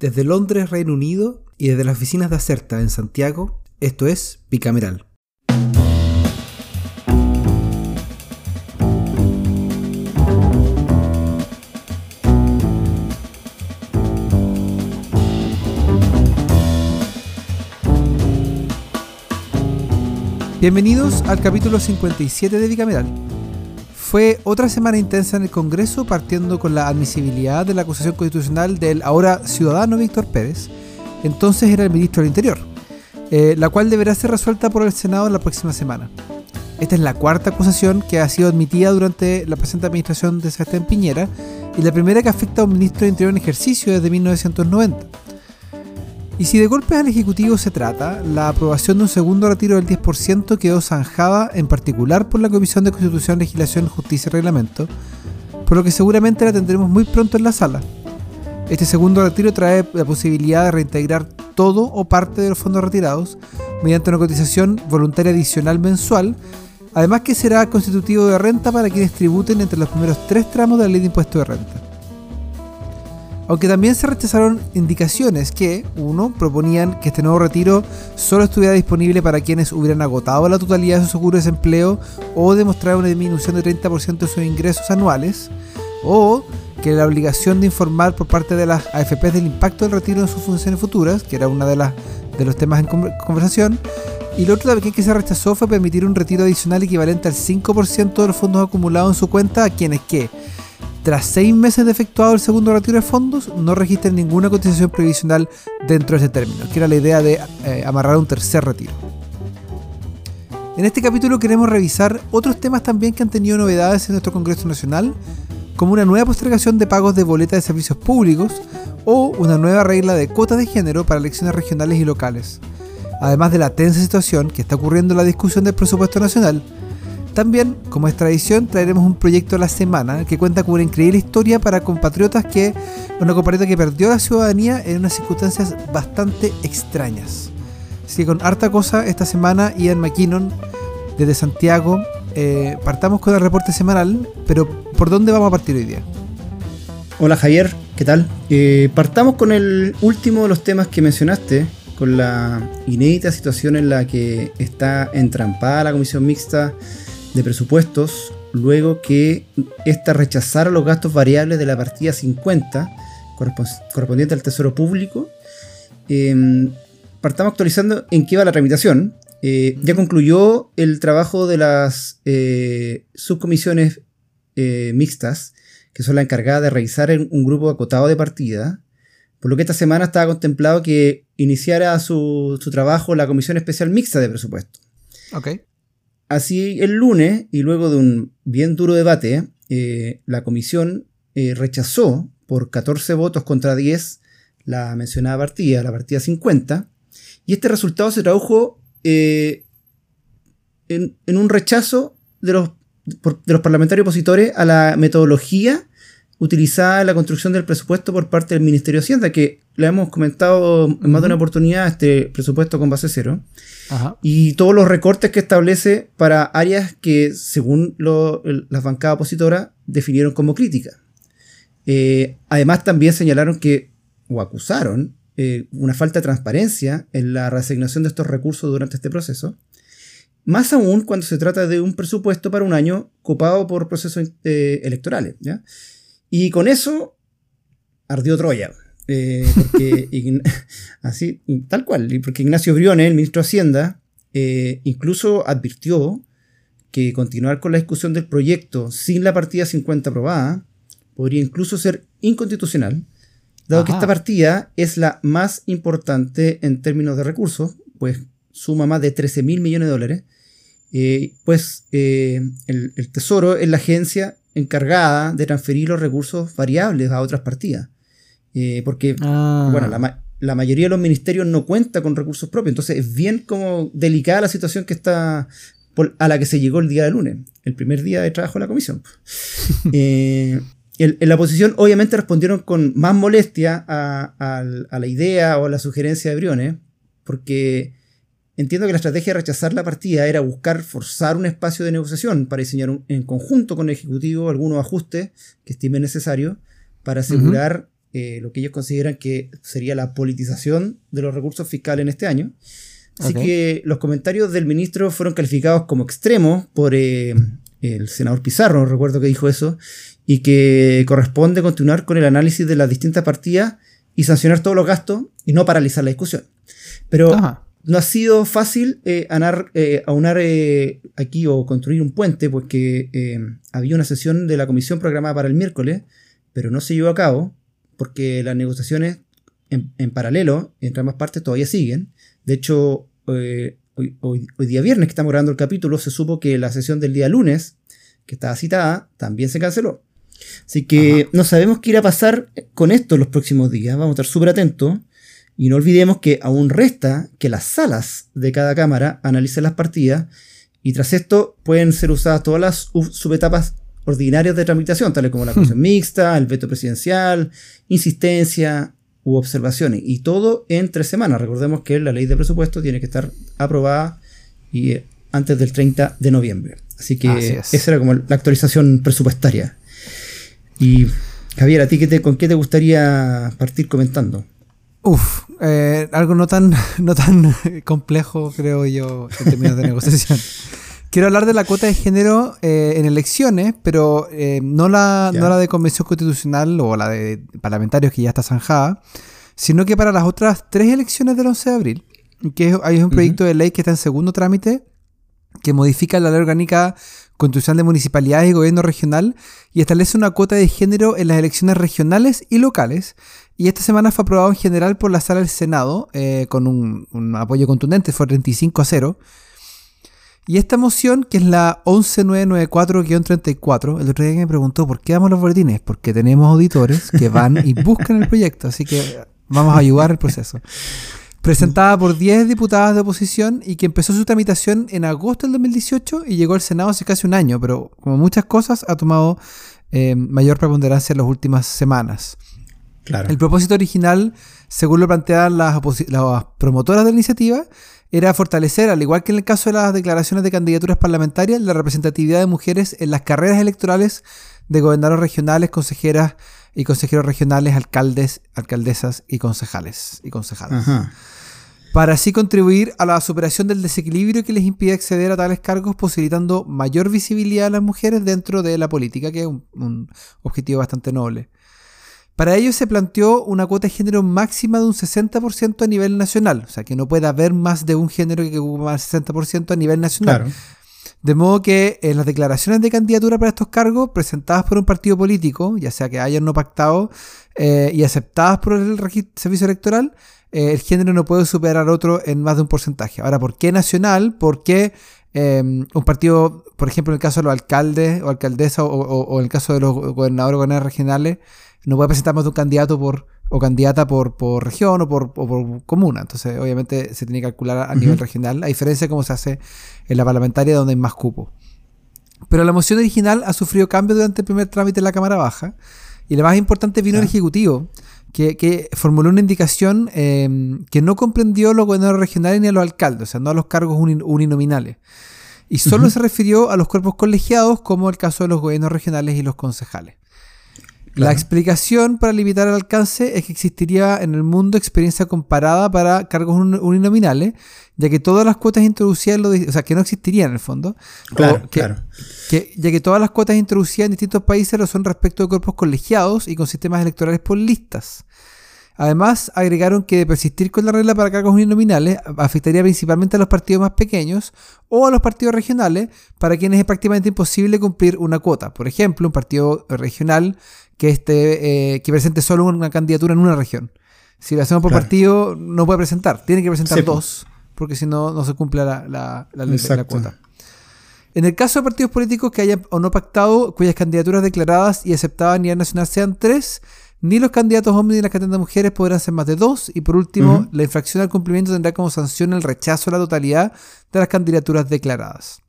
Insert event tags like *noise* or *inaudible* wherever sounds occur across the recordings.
Desde Londres, Reino Unido, y desde las oficinas de Acerta en Santiago, esto es Bicameral. Bienvenidos al capítulo 57 de Bicameral. Fue otra semana intensa en el Congreso, partiendo con la admisibilidad de la acusación constitucional del ahora ciudadano Víctor Pérez, entonces era el ministro del Interior, eh, la cual deberá ser resuelta por el Senado la próxima semana. Esta es la cuarta acusación que ha sido admitida durante la presente administración de Sebastián Piñera y la primera que afecta a un ministro de Interior en ejercicio desde 1990. Y si de golpes al Ejecutivo se trata, la aprobación de un segundo retiro del 10% quedó zanjada en particular por la Comisión de Constitución, Legislación, Justicia y Reglamento, por lo que seguramente la tendremos muy pronto en la sala. Este segundo retiro trae la posibilidad de reintegrar todo o parte de los fondos retirados mediante una cotización voluntaria adicional mensual, además que será constitutivo de renta para quienes tributen entre los primeros tres tramos de la ley de impuesto de renta aunque también se rechazaron indicaciones que, uno, proponían que este nuevo retiro solo estuviera disponible para quienes hubieran agotado la totalidad de su seguro de desempleo o demostraran una disminución de 30% de sus ingresos anuales, o que la obligación de informar por parte de las AFPs del impacto del retiro en sus funciones futuras, que era uno de, de los temas en conversación, y lo otro que se rechazó fue permitir un retiro adicional equivalente al 5% de los fondos acumulados en su cuenta a quienes que tras seis meses de efectuado el segundo retiro de fondos, no registren ninguna cotización previsional dentro de ese término, que era la idea de eh, amarrar un tercer retiro. En este capítulo queremos revisar otros temas también que han tenido novedades en nuestro Congreso Nacional, como una nueva postergación de pagos de boletas de servicios públicos o una nueva regla de cuotas de género para elecciones regionales y locales, además de la tensa situación que está ocurriendo en la discusión del presupuesto nacional, también, como es tradición, traeremos un proyecto a la semana que cuenta con una increíble historia para compatriotas que, una compatriota que perdió la ciudadanía en unas circunstancias bastante extrañas. Así que con harta cosa esta semana, Ian McKinnon desde Santiago. Eh, partamos con el reporte semanal, pero ¿por dónde vamos a partir hoy día? Hola Javier, ¿qué tal? Eh, partamos con el último de los temas que mencionaste, con la inédita situación en la que está entrampada la comisión mixta de presupuestos luego que ésta rechazara los gastos variables de la partida 50 correspondiente al Tesoro Público. Em, partamos actualizando en qué va la tramitación. Eh, ya concluyó el trabajo de las eh, subcomisiones eh, mixtas, que son las encargadas de revisar un grupo acotado de partida, por lo que esta semana estaba contemplado que iniciara su, su trabajo la Comisión Especial Mixta de Presupuesto. Okay. Así el lunes, y luego de un bien duro debate, eh, la comisión eh, rechazó por 14 votos contra 10 la mencionada partida, la partida 50, y este resultado se tradujo eh, en, un rechazo de los, de los parlamentarios opositores a la metodología utilizada en la construcción del presupuesto por parte del Ministerio de Hacienda, que le hemos comentado en más de una oportunidad, este presupuesto con base cero, y todos los recortes que establece para áreas que, según las bancadas opositoras, definieron como críticas. Eh, además, también señalaron que, o acusaron, eh, una falta de transparencia en la reasignación de estos recursos durante este proceso. Más aún cuando se trata de un presupuesto para un año copado por procesos eh, electorales. ¿ya? Y con eso ardió Troya. Eh, porque *laughs* así, tal cual, porque Ignacio Briones, el ministro de Hacienda, eh, incluso advirtió que continuar con la discusión del proyecto sin la partida 50 aprobada podría incluso ser inconstitucional, dado que esta partida es la más importante en términos de recursos, pues suma más de 13 mil millones de dólares, eh, pues el, el Tesoro es la agencia encargada de transferir los recursos variables a otras partidas. Eh, porque, ah. bueno, la, mayoría de los ministerios no cuenta con recursos propios. Entonces es bien como delicada la situación que está a la que se llegó el día de lunes, el primer día de trabajo de la comisión. *laughs* Eh, en, la oposición obviamente respondieron con más molestia a, la idea o a la sugerencia de Briones, porque Entiendo que la estrategia de rechazar la partida era buscar forzar un espacio de negociación para diseñar en conjunto con el Ejecutivo algunos ajustes que estime necesarios para asegurar eh, lo que ellos consideran que sería la politización de los recursos fiscales en este año. Así que los comentarios del ministro fueron calificados como extremos por eh, el senador Pizarro, recuerdo que dijo eso, y que corresponde continuar con el análisis de las distintas partidas y sancionar todos los gastos y no paralizar la discusión. Pero no ha sido fácil eh, eh, aunar eh, aquí o construir un puente, porque había una sesión de la comisión programada para el miércoles, pero no se llevó a cabo, porque las negociaciones en, paralelo entre ambas partes todavía siguen. De hecho, hoy, día viernes que estamos grabando el capítulo, se supo que la sesión del día lunes, que estaba citada, también se canceló. Así que no sabemos qué irá a pasar con esto en los próximos días. Vamos a estar súper atentos. Y no olvidemos que aún resta que las salas de cada cámara analicen las partidas y tras esto pueden ser usadas todas las subetapas ordinarias de tramitación, tales como la *laughs* comisión mixta, el veto presidencial, insistencia u observaciones. Y todo en tres semanas. Recordemos que la ley de presupuesto tiene que estar aprobada y, eh, antes del 30 de noviembre. Así que esa era como la actualización presupuestaria. Y Javier, ¿a ti qué te, con qué te gustaría partir comentando? Uf, eh, algo no tan, *laughs* no tan *laughs* complejo, creo yo, en términos de negociación. *laughs* Quiero hablar de la cuota de género eh, en elecciones, pero eh, no, la, no la de convención constitucional o la de parlamentarios que ya está zanjada, sino que para las otras tres elecciones del 11 de abril, que hay un proyecto de ley que está en segundo trámite, que modifica la ley orgánica constitucional de municipalidades y gobierno regional y establece una cuota de género en las elecciones regionales y locales y esta semana fue aprobado en general por la sala del Senado eh, con un, apoyo contundente, fue 35 a 0. Y esta moción, que es la 11994-34, el otro día me preguntó por qué damos los boletines, porque tenemos auditores que van y buscan el proyecto, así que vamos a ayudar el proceso. Presentada por 10 diputadas de oposición y que empezó su tramitación en agosto del 2018 y llegó al Senado hace casi un año, pero como muchas cosas ha tomado eh, mayor preponderancia en las últimas semanas. El propósito original, según lo planteaban las, promotoras de la iniciativa, era fortalecer, al igual que en el caso de las declaraciones de candidaturas parlamentarias, la representatividad de mujeres en las carreras electorales de gobernadores regionales, consejeras y consejeros regionales, alcaldes, alcaldesas y concejales y concejadas. Para así contribuir a la superación del desequilibrio que les impide acceder a tales cargos, posibilitando mayor visibilidad a las mujeres dentro de la política, que es un objetivo bastante noble. Para ello se planteó una cuota de género máxima de un 60% a nivel nacional, o sea que no puede haber más de un género que ocupe más del 60% a nivel nacional. De modo que en las declaraciones de candidatura para estos cargos presentadas por un partido político, ya sea que hayan no pactado eh, y aceptadas por el servicio electoral, eh, el género no puede superar otro en más de un porcentaje. Ahora, ¿por qué nacional? ¿Por qué em, un partido, por ejemplo, en el caso de los alcaldes o alcaldesas o, en el caso de los gobernadores o gobernadores regionales, no puede presentar más de un candidato por o candidata por, por región o por, comuna. Entonces, obviamente, se tiene que calcular a nivel regional, a diferencia de cómo se hace en la parlamentaria, donde hay más cupo. Pero la moción original ha sufrido cambios durante el primer trámite en la Cámara Baja. Y la más importante vino el Ejecutivo, que, formuló una indicación em, que no comprendió a los gobernadores regionales ni a los alcaldes, o sea, no a los cargos uninominales. Y solo se refirió a los cuerpos colegiados, como el caso de los gobiernos regionales y los concejales. La explicación para limitar el alcance es que existiría en el mundo experiencia comparada para cargos uninominales, ya que todas las cuotas introducidas, o sea, que no existirían en el fondo. Claro, claro. ya que todas las cuotas introducidas en distintos países lo son respecto de cuerpos colegiados y con sistemas electorales por listas. Además, agregaron que persistir con la regla para cargos uninominales afectaría principalmente a los partidos más pequeños o a los partidos regionales, para quienes es prácticamente imposible cumplir una cuota. Por ejemplo, un partido regional que, esté, eh, que presente solo una candidatura en una región. Si lo hacemos por partido, no puede presentar. Tiene que presentar dos, porque si no, no se cumple la, la, la, cuota. En el caso de partidos políticos que hayan o no pactado, cuyas candidaturas declaradas y aceptadas a nivel nacional sean tres, ni los candidatos hombres ni las candidatas mujeres podrán ser más de dos. Y por último, la infracción al cumplimiento tendrá como sanción el rechazo a la totalidad de las candidaturas declaradas.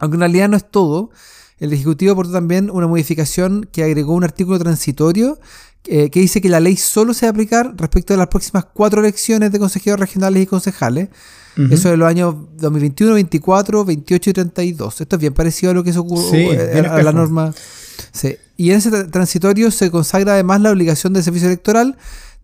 Aunque en realidad no es todo, el Ejecutivo aportó también una modificación que agregó un artículo transitorio eh, que dice que la ley solo se va a aplicar respecto a las próximas cuatro elecciones de consejeros regionales y concejales. Eso de los años 2021, 24, 28 y 32. Esto es bien parecido a lo que se ocurrió eh, a, la norma. Sí. Y en ese transitorio se consagra además la obligación del servicio electoral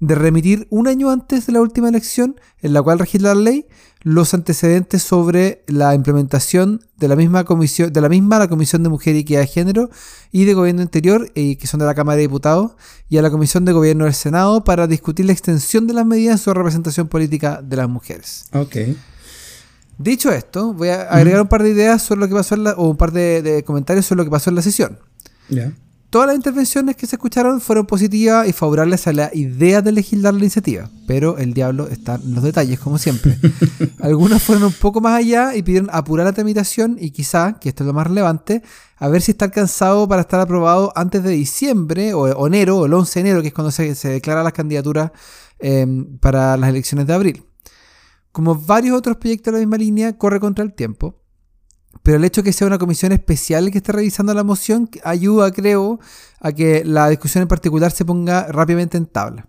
de remitir un año antes de la última elección, en la cual registra la ley, los antecedentes sobre la implementación de la misma comisión, de la misma la Comisión de Mujer y Equidad de Género y de Gobierno Interior, eh, que son de la Cámara de Diputados, y a la Comisión de Gobierno del Senado para discutir la extensión de las medidas sobre representación política de las mujeres. Ok. Dicho esto, voy a agregar un par de ideas sobre lo que pasó en la, o un par de, de comentarios sobre lo que pasó en la sesión. Ya. Todas las intervenciones que se escucharon fueron positivas y favorables a la idea de legislar la iniciativa, pero el diablo está en los detalles, como siempre. *laughs* Algunas fueron un poco más allá y pidieron apurar la tramitación y quizá, que esto es lo más relevante, a ver si está alcanzado para estar aprobado antes de diciembre o, enero, o el 11 de enero, que es cuando se, se declaran las candidaturas eh, para las elecciones de abril. Como varios otros proyectos de la misma línea, corre contra el tiempo. Pero el hecho de que sea una comisión especial que esté revisando la moción ayuda, creo, a que la discusión en particular se ponga rápidamente en tabla.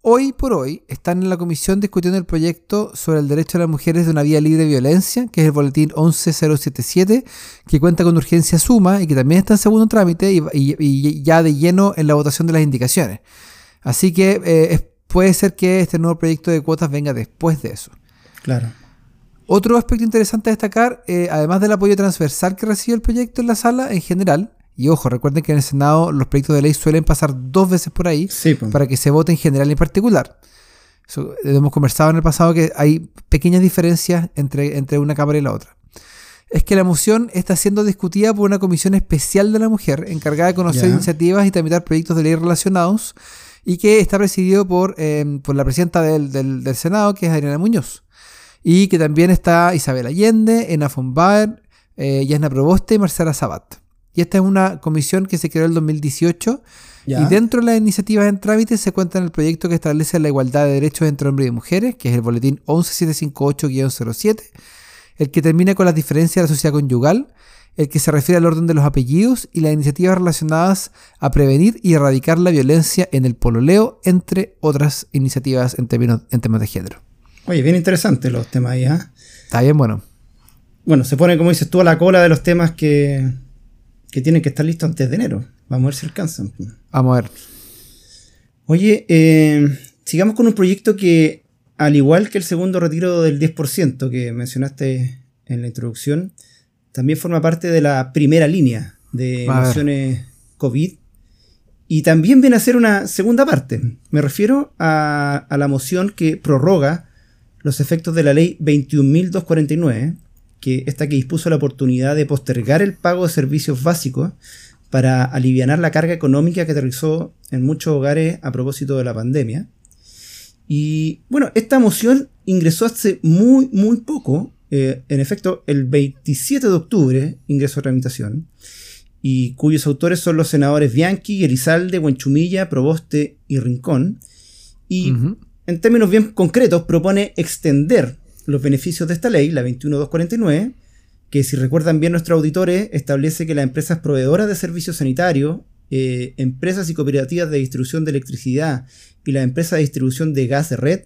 Hoy por hoy están en la comisión discutiendo el proyecto sobre el derecho de las mujeres de una vía libre de violencia, que es el boletín 11077, que cuenta con urgencia suma y que también está en segundo trámite y, ya de lleno en la votación de las indicaciones. Así que eh, puede ser que este nuevo proyecto de cuotas venga después de eso. Claro. Otro aspecto interesante a destacar, eh, además del apoyo transversal que recibe el proyecto en la sala en general, y ojo, recuerden que en el Senado los proyectos de ley suelen pasar dos veces por ahí Sí, pues. para que se vote en general y en particular. Eh, hemos conversado en el pasado que hay pequeñas diferencias entre, entre una Cámara y la otra. Es que la moción está siendo discutida por una comisión especial de la mujer encargada de conocer iniciativas y tramitar proyectos de ley relacionados y que está presidido por, eh, por la presidenta del, del- del Senado, que es Adriana Muñoz. Y que también está Isabel Allende, Ena von Baer, eh, Yasna Proboste y Marcela Sabat. Y esta es una comisión que se creó en el 2018 Ya. y dentro de las iniciativas en trámite se cuenta en el proyecto que establece la igualdad de derechos entre hombres y mujeres, que es el boletín 11758-07, el que termina con las diferencias de la sociedad conyugal, el que se refiere al orden de los apellidos y las iniciativas relacionadas a prevenir y erradicar la violencia en el pololeo, entre otras iniciativas en, términos, en temas de género. Oye, bien interesantes los temas ahí, ¿ah? Está bien, bueno. Bueno, se pone, como dices tú, a la cola de los temas que, que tienen que estar listos antes de enero. Vamos a ver si alcanzan. Vamos a ver. Oye, eh, sigamos con un proyecto que, al igual que el segundo retiro del 10% que mencionaste en la introducción, también forma parte de la primera línea de A ver. mociones COVID. Y también viene a ser una segunda parte. Me refiero a, a la moción que prorroga los efectos de la ley 21.249, que esta que dispuso la oportunidad de postergar el pago de servicios básicos para aliviar la carga económica que aterrizó en muchos hogares a propósito de la pandemia. Y bueno, esta moción ingresó hace muy, muy poco. eh, en efecto, el 27 de octubre ingresó a tramitación. Y cuyos autores son los senadores Bianchi, Elizalde, Huenchumilla, Proboste y Rincón. Y. en términos bien concretos, propone extender los beneficios de esta ley, la 21249, que si recuerdan bien nuestros auditores, establece que las empresas proveedoras de servicios sanitarios, eh, empresas y cooperativas de distribución de electricidad y las empresas de distribución de gas de red,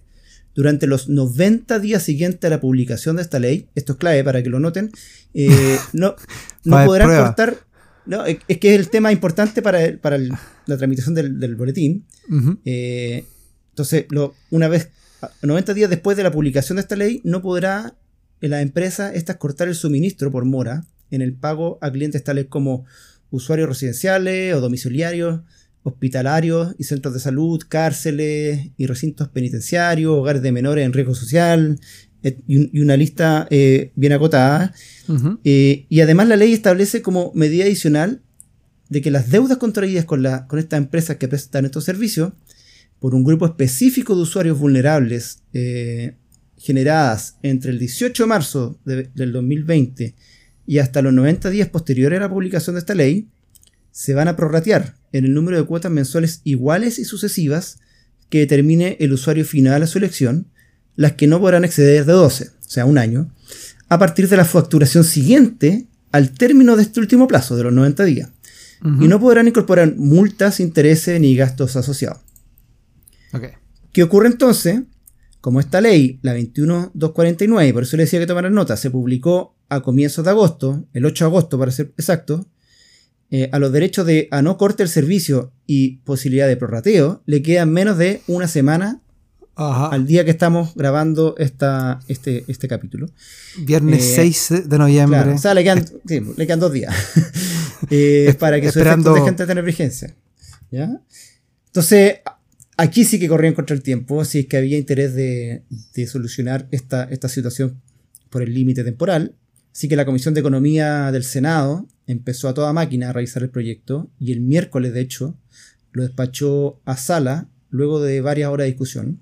durante los 90 días siguientes a la publicación de esta ley, esto es clave para que lo noten, eh, *laughs* no, podrán prueba. cortar... No, es que es el tema importante para, el- para el- la tramitación del, del boletín. Eh, entonces, lo- una vez, a- 90 días después de la publicación de esta ley, no podrá eh, la empresa estas cortar el suministro por mora en el pago a clientes tales como usuarios residenciales o domiciliarios, hospitalarios y centros de salud, cárceles y recintos penitenciarios, hogares de menores en riesgo social, y, un- y una lista eh, bien acotada. Eh, y además la ley establece como medida adicional de que las deudas contraídas con, la, con estas empresas que prestan estos servicios por un grupo específico de usuarios vulnerables eh, generadas entre el 18 de marzo de- del 2020 y hasta los 90 días posteriores a la publicación de esta ley, se van a prorratear en el número de cuotas mensuales iguales y sucesivas que determine el usuario final a su elección, las que no podrán exceder de 12, o sea, un año, a partir de la facturación siguiente al término de este último plazo, de los 90 días. Y no podrán incorporar multas, intereses ni gastos asociados. ¿Qué ocurre entonces? Como esta ley, la 21249, y por eso le decía que tomaran nota, se publicó a comienzos de agosto, el 8 de agosto para ser exacto, eh, a los derechos de a no corte el servicio y posibilidad de prorrateo le quedan menos de una semana al día que estamos grabando esta, este, este capítulo. Viernes 6 eh, de noviembre. o sea, le quedan, *laughs* sí, le quedan dos días. *laughs* eh, para que Esperando... su efecto dejen de tener vigencia. ¿Ya? Entonces, aquí sí que corrían contra el tiempo, si es que había interés de, solucionar esta, esta situación por el límite temporal. Así que la Comisión de Economía del Senado empezó a toda máquina a revisar el proyecto y el miércoles, de hecho, lo despachó a sala luego de varias horas de discusión.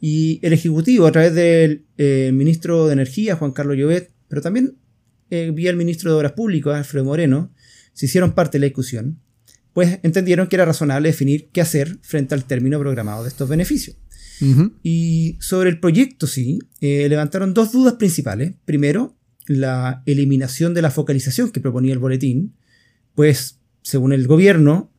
Y el Ejecutivo, a través del eh, ministro de Energía, Juan Carlos Llobet, pero también eh, vía el ministro de Obras Públicas, Alfredo Moreno, se hicieron parte de la discusión, pues entendieron que era razonable definir qué hacer frente al término programado de estos beneficios. Y sobre el proyecto, sí, eh, levantaron dos dudas principales. Primero, la eliminación de la focalización que proponía el boletín, pues, según el gobierno,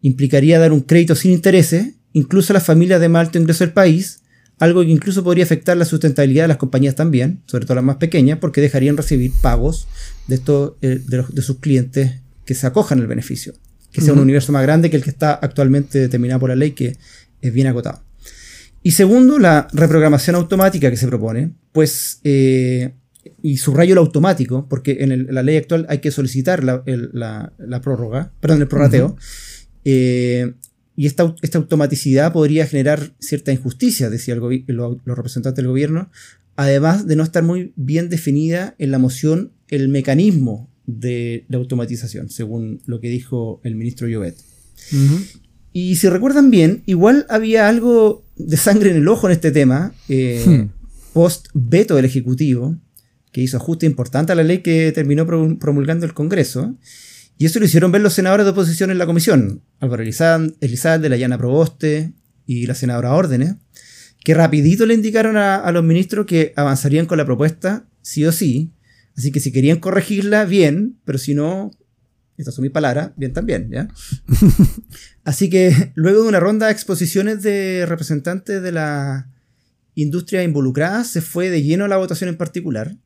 implicaría dar un crédito sin intereses, incluso a las familias de más alto ingreso del país, algo que incluso podría afectar la sustentabilidad de las compañías también, sobre todo las más pequeñas, porque dejarían recibir pagos de, estos, eh, de, sus clientes que se acojan al beneficio, que sea un universo más grande que el que está actualmente determinado por la ley, que es bien acotado. Y segundo, la reprogramación automática que se propone, pues eh, y subrayo el automático, porque en, la ley actual hay que solicitar la, prórroga, perdón, el prorrateo. Eh, y esta, esta, automaticidad podría generar cierta injusticia, decía el los representantes del gobierno, además de no estar muy bien definida en la moción el mecanismo de la automatización, según lo que dijo el ministro Llobet. Y si recuerdan bien, igual había algo de sangre en el ojo en este tema, eh, hmm. post veto del Ejecutivo, que hizo ajuste importante a la ley que terminó promulgando el Congreso. Y eso lo hicieron ver los senadores de oposición en la comisión, Álvaro de la Llana Proboste y la senadora Órdenes, que rapidito le indicaron a, los ministros que avanzarían con la propuesta sí o sí. Así que si querían corregirla, bien, pero si no, estas son mis palabras, bien también, ¿ya? *laughs* Así que luego de una ronda de exposiciones de representantes de la industria involucrada, se fue de lleno a la votación en particular.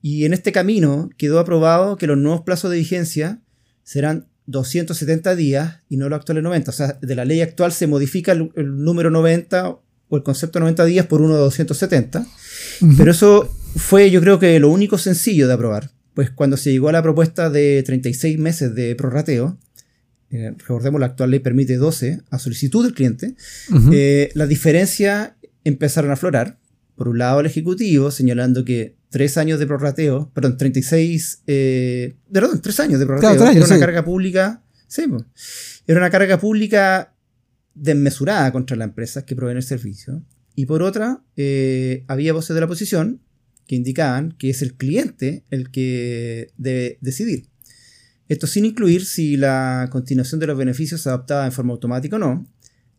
Y en este camino quedó aprobado que los nuevos plazos de vigencia serán 270 días y no los actuales 90. O sea, de la ley actual se modifica el, número 90 o el concepto 90 días por uno de 270. Pero eso fue yo creo que lo único sencillo de aprobar. Pues cuando se llegó a la propuesta de 36 meses de prorrateo, eh, recordemos la actual ley permite 12 a solicitud del cliente, eh, las diferencias empezaron a aflorar. Por un lado el Ejecutivo señalando que tres años de prorrateo, perdón, 36, eh, perdón, tres años de prorrateo, era una carga pública, sí, era una carga pública desmesurada contra las empresas que proveen el servicio. Y por otra, eh, había voces de la oposición que indicaban que es el cliente el que debe decidir. Esto sin incluir si la continuación de los beneficios se adoptaba en forma automática o no,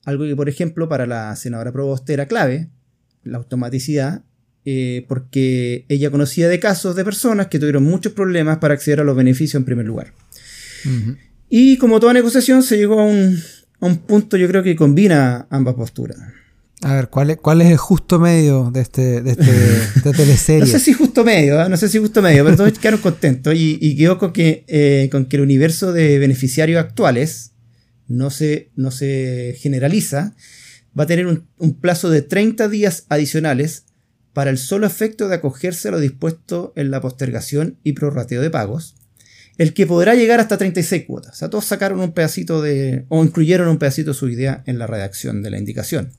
algo que por ejemplo para la senadora Proboste era clave, la automaticidad, eh, porque ella conocía de casos de personas que tuvieron muchos problemas para acceder a los beneficios en primer lugar. Y como toda negociación se llegó a un, punto yo creo que combina ambas posturas. A ver, ¿cuál es, cuál es el justo medio de este, de este *laughs* teleserie? no sé si justo medio, ¿eh? no sé si justo medio, pero todos quedaron contentos y, y quedó con que, eh, con que el universo de beneficiarios actuales no se, no se generaliza, va a tener un, un plazo de 30 días adicionales para el solo efecto de acogerse a lo dispuesto en la postergación y prorrateo de pagos, el que podrá llegar hasta 36 cuotas. O sea, todos sacaron un pedacito de, o incluyeron un pedacito de su idea en la redacción de la indicación.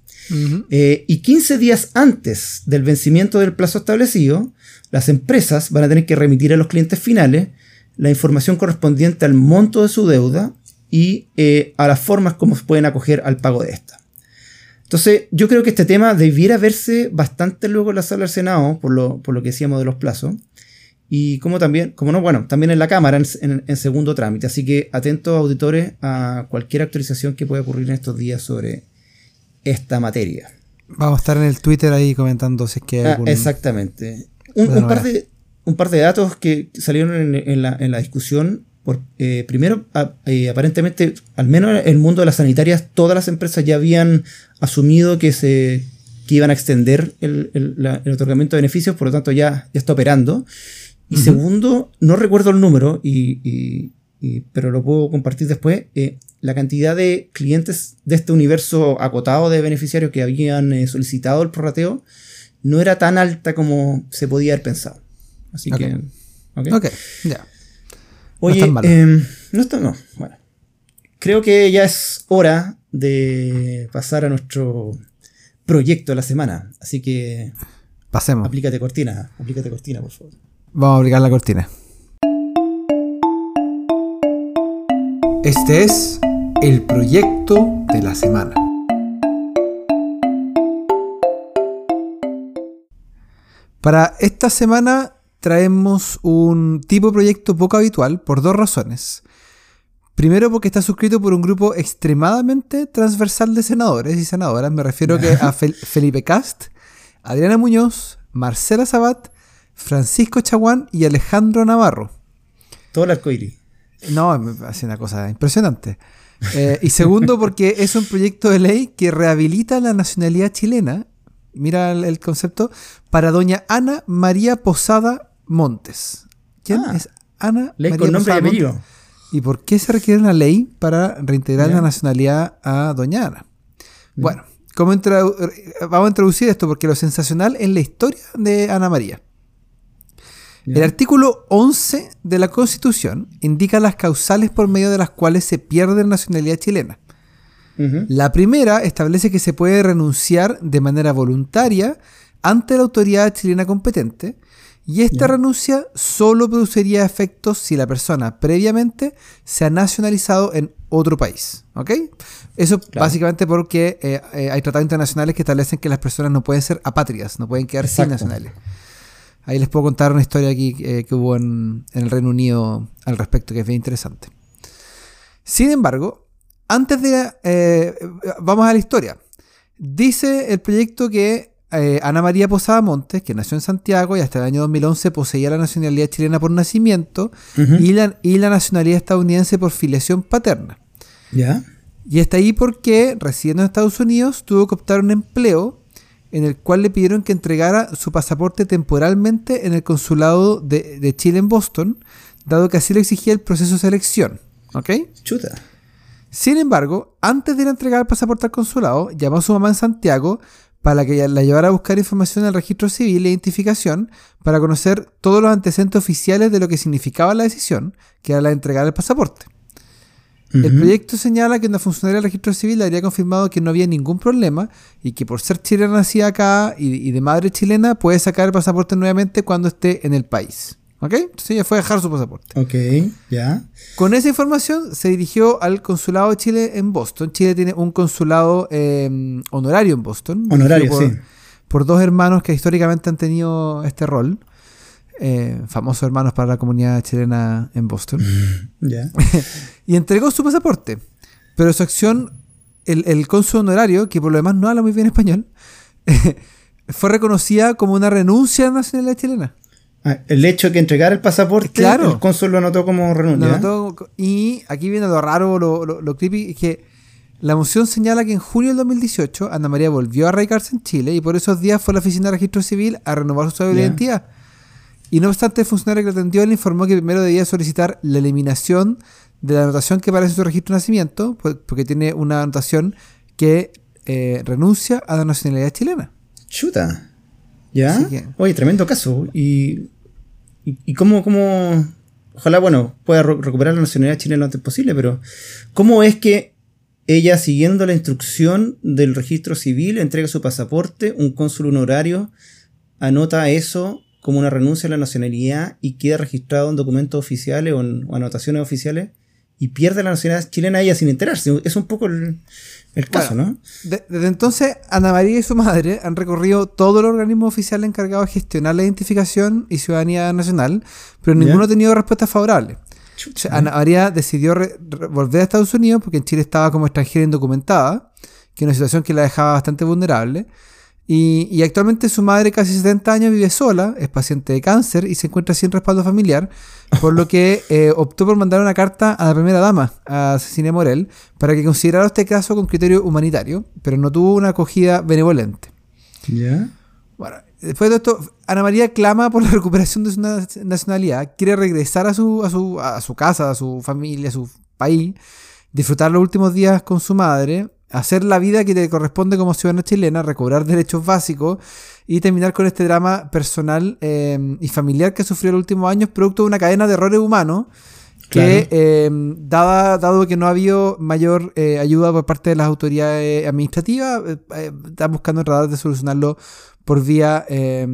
Eh, y 15 días antes del vencimiento del plazo establecido, las empresas van a tener que remitir a los clientes finales la información correspondiente al monto de su deuda y eh, a las formas como pueden acoger al pago de esta. Entonces, yo creo que este tema debiera verse bastante luego en la sala del Senado, por lo, por lo que decíamos de los plazos. Y como también, como no, bueno, también en la Cámara en, segundo trámite. Así que atentos auditores a cualquier actualización que pueda ocurrir en estos días sobre esta materia. Vamos a estar en el Twitter ahí comentando si es que hay ah, Exactamente. Un, par de, un par de datos que salieron en, la, en la discusión eh, primero, eh, aparentemente, al menos en el mundo de las sanitarias, todas las empresas ya habían asumido que se iban a extender el, otorgamiento de beneficios, por lo tanto ya, ya está operando. Y segundo, no recuerdo el número y, pero lo puedo compartir después, eh, la cantidad de clientes de este universo acotado de beneficiarios que habían eh, solicitado el prorrateo no era tan alta como se podía haber pensado. Así que. Ok, ya. Oye, no em, no está, no, bueno. Creo que ya es hora de pasar a nuestro proyecto de la semana. Así que. Pasemos. Aplícate cortina, aplícate cortina, por favor. Vamos a aplicar la cortina. Este es el proyecto de la semana. Para esta semana traemos un tipo de proyecto poco habitual por dos razones. Primero porque está suscrito por un grupo extremadamente transversal de senadores y senadoras. Me refiero que a *laughs* Felipe Cast, Adriana Muñoz, Marcela Sabat, Francisco Chaguán y Alejandro Navarro. Todo el arcoíris. No, hace una cosa impresionante. Eh, y segundo, porque es un proyecto de ley que rehabilita la nacionalidad chilena, mira el, concepto, para doña Ana María Posada Montes. ¿Quién ah, es Ana ley con nombre y apellido. ¿Y por qué se requiere una ley para reintegrar la nacionalidad a doña Ana? Bueno, ¿cómo vamos a introducir esto porque lo sensacional es la historia de Ana María. El artículo 11 de la Constitución indica las causales por medio de las cuales se pierde la nacionalidad chilena. La primera establece que se puede renunciar de manera voluntaria ante la autoridad chilena competente y esta renuncia solo produciría efectos si la persona previamente se ha nacionalizado en otro país. ¿Ok? Eso básicamente porque eh, eh, hay tratados internacionales que establecen que las personas no pueden ser apátridas, no pueden quedar sin nacionales. Ahí les puedo contar una historia aquí eh, que hubo en, el Reino Unido al respecto, que es bien interesante. Sin embargo, antes de... Eh, vamos a la historia. Dice el proyecto que eh, Ana María Posada Montes, que nació en Santiago y hasta el año 2011 poseía la nacionalidad chilena por nacimiento y, la, y la nacionalidad estadounidense por filiación paterna. ¿Ya? Y está ahí porque, residiendo en Estados Unidos, tuvo que optar un empleo en el cual le pidieron que entregara su pasaporte temporalmente en el consulado de, Chile en Boston, dado que así lo exigía el proceso de selección. ¿Ok? Chuta. Sin embargo, antes de ir a entregar el pasaporte al consulado, llamó a su mamá en Santiago para que la llevara a buscar información en el registro civil e identificación para conocer todos los antecedentes oficiales de lo que significaba la decisión, que era la de entregar el pasaporte. El proyecto señala que una funcionaria del registro civil habría confirmado que no había ningún problema y que por ser chilena nacida acá y, de madre chilena puede sacar el pasaporte nuevamente cuando esté en el país. ¿Ok? Entonces ella fue a dejar su pasaporte. Ok, ya. Con esa información se dirigió al consulado de Chile en Boston. Chile tiene un consulado em, honorario en Boston. Honorario, sí. Por dos hermanos que históricamente han tenido este rol. Eh, famosos hermanos para la comunidad chilena en Boston. *laughs* y entregó su pasaporte. Pero su acción, el, el cónsul honorario, que por lo demás no habla muy bien español, *laughs* fue reconocida como una renuncia a la nacionalidad chilena. Ah, el hecho de que entregara el pasaporte, el cónsul lo anotó como renuncia. y aquí viene lo raro, lo, lo, creepy, es que la moción señala que en junio del 2018 Ana María volvió a radicarse en Chile y por esos días fue a la oficina de registro civil a renovar su identidad. Y no obstante, el funcionario que lo atendió le informó que primero debía solicitar la eliminación de la anotación que aparece en su registro de nacimiento, porque tiene una anotación que eh, renuncia a la nacionalidad chilena. Chuta. ¿Ya? Oye, tremendo caso. Y, y, cómo, cómo, ojalá, bueno, pueda recuperar la nacionalidad chilena lo antes posible, pero ¿cómo es que ella, siguiendo la instrucción del registro civil, entrega su pasaporte, un cónsul honorario anota eso como una renuncia a la nacionalidad y queda registrado en documentos oficiales o, en, anotaciones oficiales y pierde la nacionalidad chilena ella sin enterarse. Es un poco el, caso, ¿no? desde entonces, Ana María y su madre han recorrido todo el organismo oficial encargado de gestionar la identificación y ciudadanía nacional, pero ninguno ha tenido respuesta favorable. Ana María decidió volver a Estados Unidos porque en Chile estaba como extranjera indocumentada, que es una situación que la dejaba bastante vulnerable. Y, actualmente su madre, casi 70 años, vive sola, es paciente de cáncer y se encuentra sin respaldo familiar, por lo que *laughs* eh, optó por mandar una carta a la primera dama, a Cecilia Morel, para que considerara este caso con criterio humanitario, pero no tuvo una acogida benevolente. ¿Ya? Bueno, después de esto, Ana María clama por la recuperación de su na- nacionalidad, quiere regresar a su, a su, a su casa, a su familia, a su país, disfrutar los últimos días con su madre, hacer la vida que le corresponde como ciudadana chilena, recobrar derechos básicos y terminar con este drama personal eh, y familiar que sufrió en los últimos años, producto de una cadena de errores humanos que, eh, dada- dado que no ha habido mayor eh, ayuda por parte de las autoridades administrativas, eh, eh, están buscando tratar de solucionarlo por vía, eh,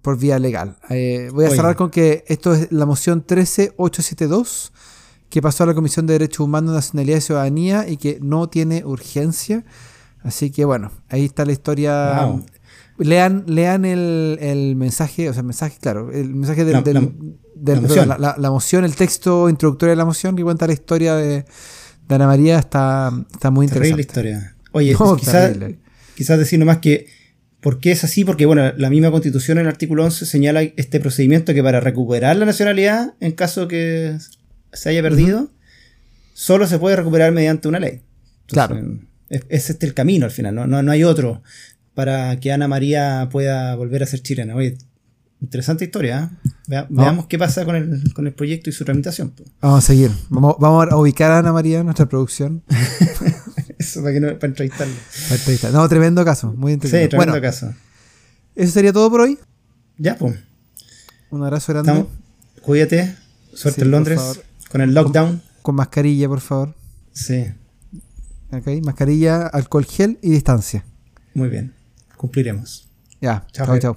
por vía legal. Voy a Oye. cerrar con que esto es la moción 13872 que pasó a la Comisión de Derechos Humanos, Nacionalidad y Ciudadanía y que no tiene urgencia. Así que bueno, ahí está la historia. Wow. Lean, lean el, el mensaje, o sea, el mensaje, claro, el mensaje del, La- del- la- del- la moción. la- el texto introductorio de la moción que cuenta la historia de, de Ana María está, está muy Terrible interesante. historia. Oye, *laughs* No, quizás terrible. quizás decir nomás que ¿Por qué es así? Porque, bueno, la misma constitución en el artículo 11 señala este procedimiento que para recuperar la nacionalidad, en caso que se haya perdido, solo se puede recuperar mediante una ley. Claro. Es, es este el camino al final, ¿no? No, no hay otro para que Ana María pueda volver a ser chilena. Oye, interesante historia. ¿eh? Vea- No. Veamos qué pasa con el, con el proyecto y su tramitación. Vamos a seguir. Vamos, vamos a ubicar a Ana María en nuestra producción. *laughs* Eso para, que no, para entrevistarlo. para entrevistar. No, tremendo caso. Muy Sí, interesante. tremendo bueno, caso. eso sería todo por hoy. Ya, pues. Un abrazo grande. Estamos. Cuídate. Suerte Sí, en Londres. Con el lockdown. Con mascarilla, por favor. Sí, Ok, Mascarilla, alcohol gel y distancia. muy bien. Cumpliremos. Ya, Chao, chao.